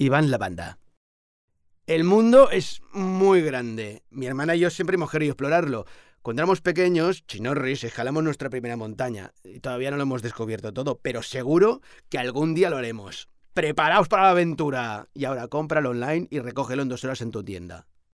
Iván Lavanda. El mundo es muy grande. Mi hermana y yo siempre hemos querido explorarlo. Cuando éramos pequeños, chinorris, escalamos nuestra primera montaña. Y todavía no lo hemos descubierto todo, pero seguro que algún día lo haremos. ¡Preparaos para la aventura! Y ahora cómpralo online y recógelo en dos horas en tu tienda.